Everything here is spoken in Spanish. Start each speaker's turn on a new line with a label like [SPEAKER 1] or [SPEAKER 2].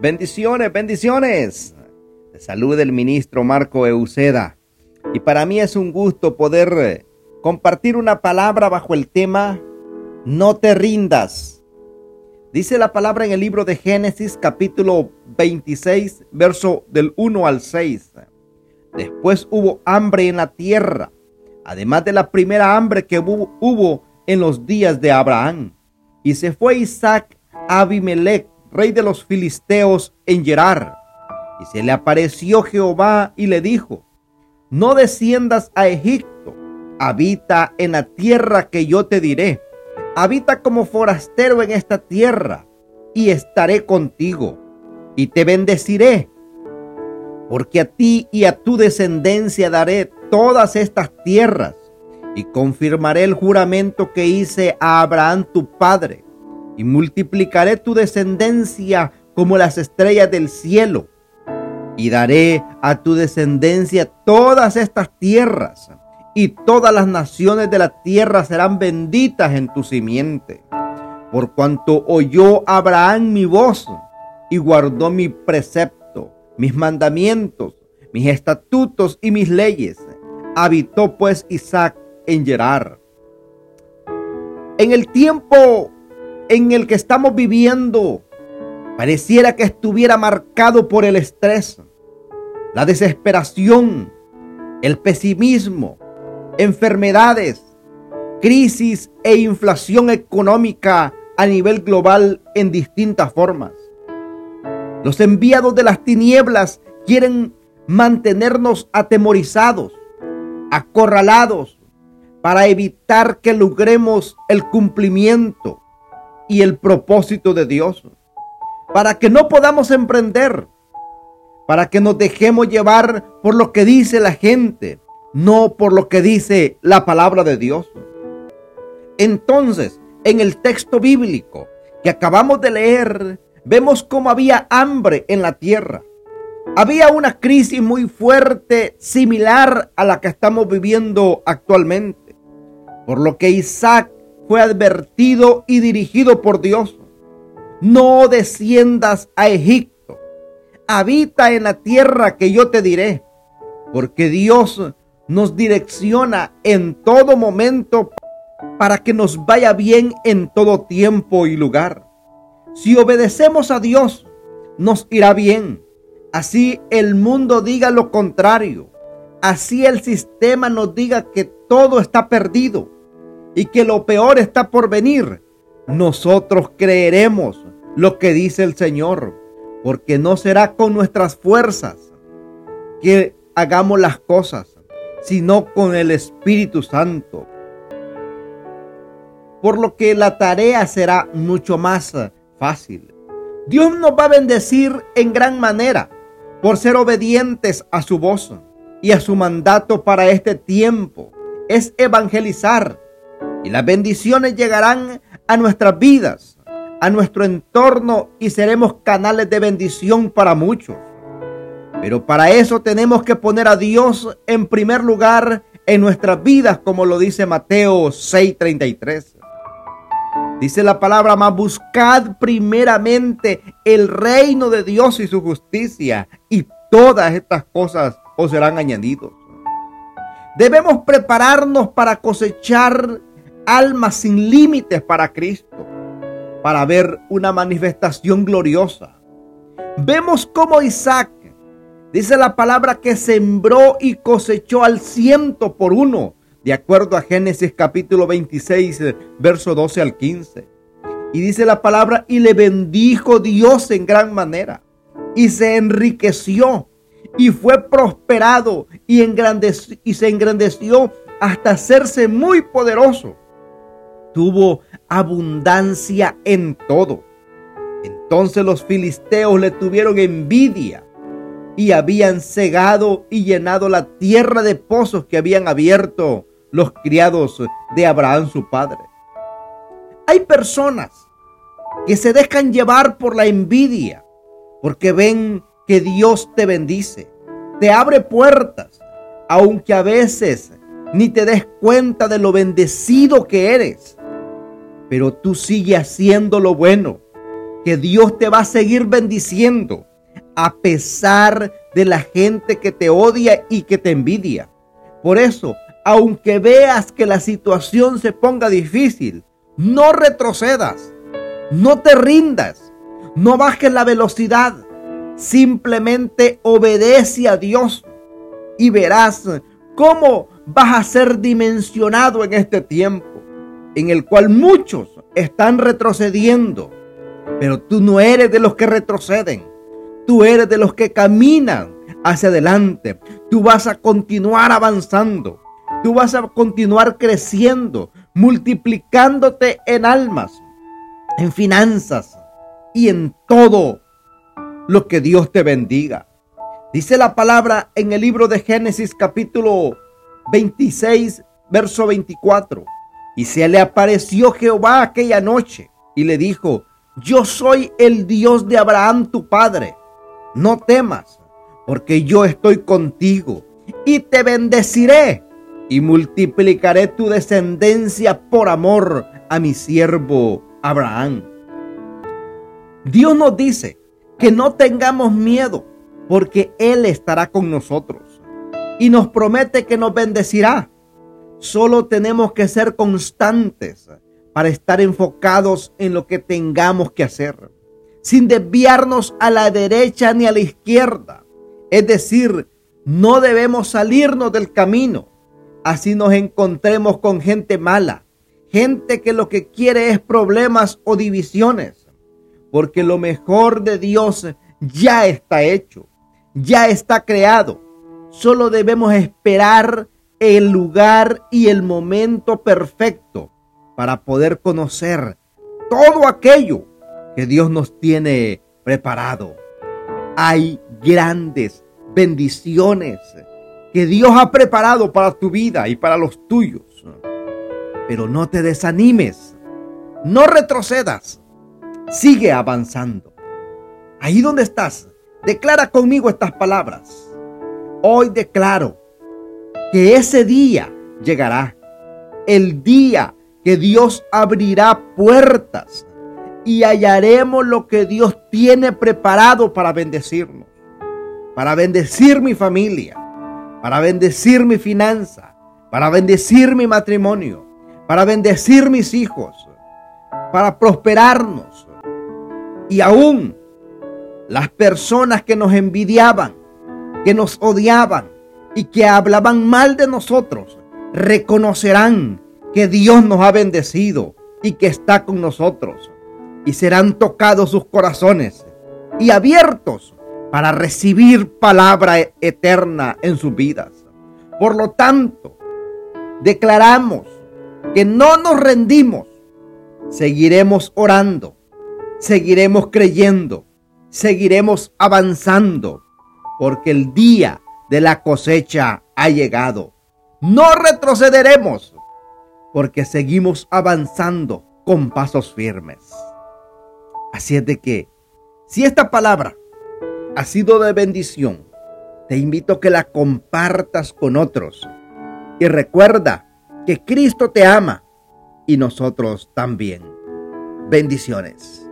[SPEAKER 1] Bendiciones, bendiciones. Salud el ministro Marco Euseda. Y para mí es un gusto poder eh, compartir una palabra bajo el tema No te rindas. Dice la palabra en el libro de Génesis capítulo 26, verso del 1 al 6. Después hubo hambre en la tierra, además de la primera hambre que hubo, hubo en los días de Abraham. Y se fue Isaac a Abimelech, rey de los filisteos, en Gerar. Y se le apareció Jehová y le dijo, no desciendas a Egipto, habita en la tierra que yo te diré. Habita como forastero en esta tierra, y estaré contigo, y te bendeciré, porque a ti y a tu descendencia daré todas estas tierras, y confirmaré el juramento que hice a Abraham tu padre, y multiplicaré tu descendencia como las estrellas del cielo, y daré a tu descendencia todas estas tierras, y todas las naciones de la tierra serán benditas en tu simiente. Por cuanto oyó Abraham mi voz y guardó mi precepto, mis mandamientos, mis estatutos y mis leyes, habitó pues Isaac en Gerar. En el tiempo en el que estamos viviendo, pareciera que estuviera marcado por el estrés, la desesperación, el pesimismo, enfermedades, crisis e inflación económica a nivel global en distintas formas. Los enviados de las tinieblas quieren mantenernos atemorizados, acorralados, para evitar que logremos el cumplimiento y el propósito de Dios, para que no podamos emprender, para que nos dejemos llevar por lo que dice la gente, no por lo que dice la palabra de Dios. Entonces, en el texto bíblico que acabamos de leer, vemos cómo había hambre en la tierra. Había una crisis muy fuerte similar a la que estamos viviendo actualmente, por lo que Isaac fue advertido y dirigido por Dios. No desciendas a Egipto, habita en la tierra que yo te diré, porque Dios nos direcciona en todo momento para que nos vaya bien en todo tiempo y lugar. Si obedecemos a Dios, nos irá bien. Así el mundo diga lo contrario. Así el sistema nos diga que todo está perdido y que lo peor está por venir. Nosotros creeremos lo que dice el Señor, porque no será con nuestras fuerzas que hagamos las cosas, sino con el Espíritu Santo. Por lo que la tarea será mucho más fácil. Dios nos va a bendecir en gran manera por ser obedientes a su voz y a su mandato para este tiempo. Es evangelizar y las bendiciones llegarán a nuestras vidas, a nuestro entorno y seremos canales de bendición para muchos. Pero para eso tenemos que poner a Dios en primer lugar en nuestras vidas, como lo dice Mateo 6:33. Dice la palabra, más buscad primeramente el reino de Dios y su justicia, y todas estas cosas os serán añadidos. Debemos prepararnos para cosechar almas sin límites para Cristo, para ver una manifestación gloriosa. Vemos como Isaac Dice la palabra que sembró y cosechó al ciento por uno, de acuerdo a Génesis capítulo 26, verso 12 al 15. Y dice la palabra, y le bendijo Dios en gran manera, y se enriqueció, y fue prosperado, y, y se engrandeció hasta hacerse muy poderoso. Tuvo abundancia en todo. Entonces los filisteos le tuvieron envidia y habían cegado y llenado la tierra de pozos que habían abierto los criados de Abraham su padre. Hay personas que se dejan llevar por la envidia porque ven que Dios te bendice, te abre puertas, aunque a veces ni te des cuenta de lo bendecido que eres. Pero tú sigues haciendo lo bueno que Dios te va a seguir bendiciendo a pesar de la gente que te odia y que te envidia. Por eso, aunque veas que la situación se ponga difícil, no retrocedas, no te rindas, no bajes la velocidad, simplemente obedece a Dios y verás cómo vas a ser dimensionado en este tiempo en el cual muchos están retrocediendo, pero tú no eres de los que retroceden, tú eres de los que caminan hacia adelante, tú vas a continuar avanzando, tú vas a continuar creciendo, multiplicándote en almas, en finanzas y en todo lo que Dios te bendiga. Dice la palabra en el libro de Génesis capítulo 26, verso 24. Y se le apareció Jehová aquella noche y le dijo, yo soy el Dios de Abraham tu padre. No temas, porque yo estoy contigo y te bendeciré y multiplicaré tu descendencia por amor a mi siervo Abraham. Dios nos dice que no tengamos miedo porque Él estará con nosotros y nos promete que nos bendecirá. Solo tenemos que ser constantes para estar enfocados en lo que tengamos que hacer, sin desviarnos a la derecha ni a la izquierda. Es decir, no debemos salirnos del camino, así nos encontremos con gente mala, gente que lo que quiere es problemas o divisiones, porque lo mejor de Dios ya está hecho, ya está creado. Solo debemos esperar el lugar y el momento perfecto para poder conocer todo aquello que Dios nos tiene preparado. Hay grandes bendiciones que Dios ha preparado para tu vida y para los tuyos. Pero no te desanimes, no retrocedas, sigue avanzando. Ahí donde estás, declara conmigo estas palabras. Hoy declaro que ese día llegará, el día que Dios abrirá puertas y hallaremos lo que Dios tiene preparado para bendecirnos, para bendecir mi familia, para bendecir mi finanza, para bendecir mi matrimonio, para bendecir mis hijos, para prosperarnos. Y aún las personas que nos envidiaban, que nos odiaban y que hablaban mal de nosotros, reconocerán que Dios nos ha bendecido y que está con nosotros. Y serán tocados sus corazones y abiertos para recibir palabra eterna en sus vidas. Por lo tanto, declaramos que no nos rendimos, seguiremos orando, seguiremos creyendo, seguiremos avanzando, porque el día de la cosecha ha llegado. No retrocederemos, porque seguimos avanzando con pasos firmes. Así es de que, si esta palabra ha sido de bendición, te invito a que la compartas con otros. Y recuerda que Cristo te ama y nosotros también. Bendiciones.